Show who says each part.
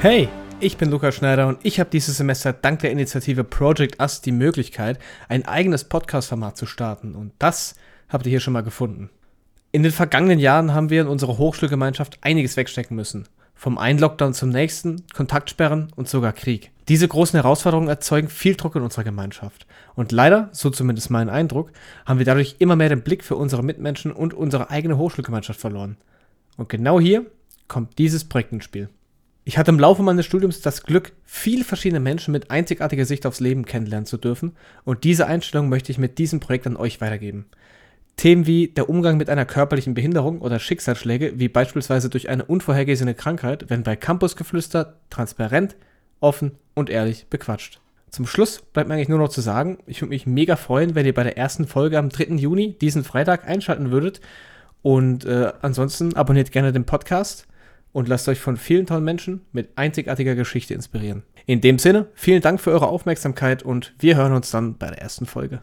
Speaker 1: Hey, ich bin Lukas Schneider und ich habe dieses Semester dank der Initiative Project Us die Möglichkeit, ein eigenes Podcast-Format zu starten und das habt ihr hier schon mal gefunden. In den vergangenen Jahren haben wir in unserer Hochschulgemeinschaft einiges wegstecken müssen. Vom einen Lockdown zum nächsten, Kontaktsperren und sogar Krieg. Diese großen Herausforderungen erzeugen viel Druck in unserer Gemeinschaft. Und leider, so zumindest mein Eindruck, haben wir dadurch immer mehr den Blick für unsere Mitmenschen und unsere eigene Hochschulgemeinschaft verloren. Und genau hier kommt dieses Projekt ins Spiel. Ich hatte im Laufe meines Studiums das Glück, viele verschiedene Menschen mit einzigartiger Sicht aufs Leben kennenlernen zu dürfen und diese Einstellung möchte ich mit diesem Projekt an euch weitergeben. Themen wie der Umgang mit einer körperlichen Behinderung oder Schicksalsschläge, wie beispielsweise durch eine unvorhergesehene Krankheit, werden bei Campusgeflüster transparent, offen und ehrlich bequatscht. Zum Schluss bleibt mir eigentlich nur noch zu sagen, ich würde mich mega freuen, wenn ihr bei der ersten Folge am 3. Juni diesen Freitag einschalten würdet. Und äh, ansonsten abonniert gerne den Podcast und lasst euch von vielen tollen Menschen mit einzigartiger Geschichte inspirieren. In dem Sinne, vielen Dank für eure Aufmerksamkeit und wir hören uns dann bei der ersten Folge.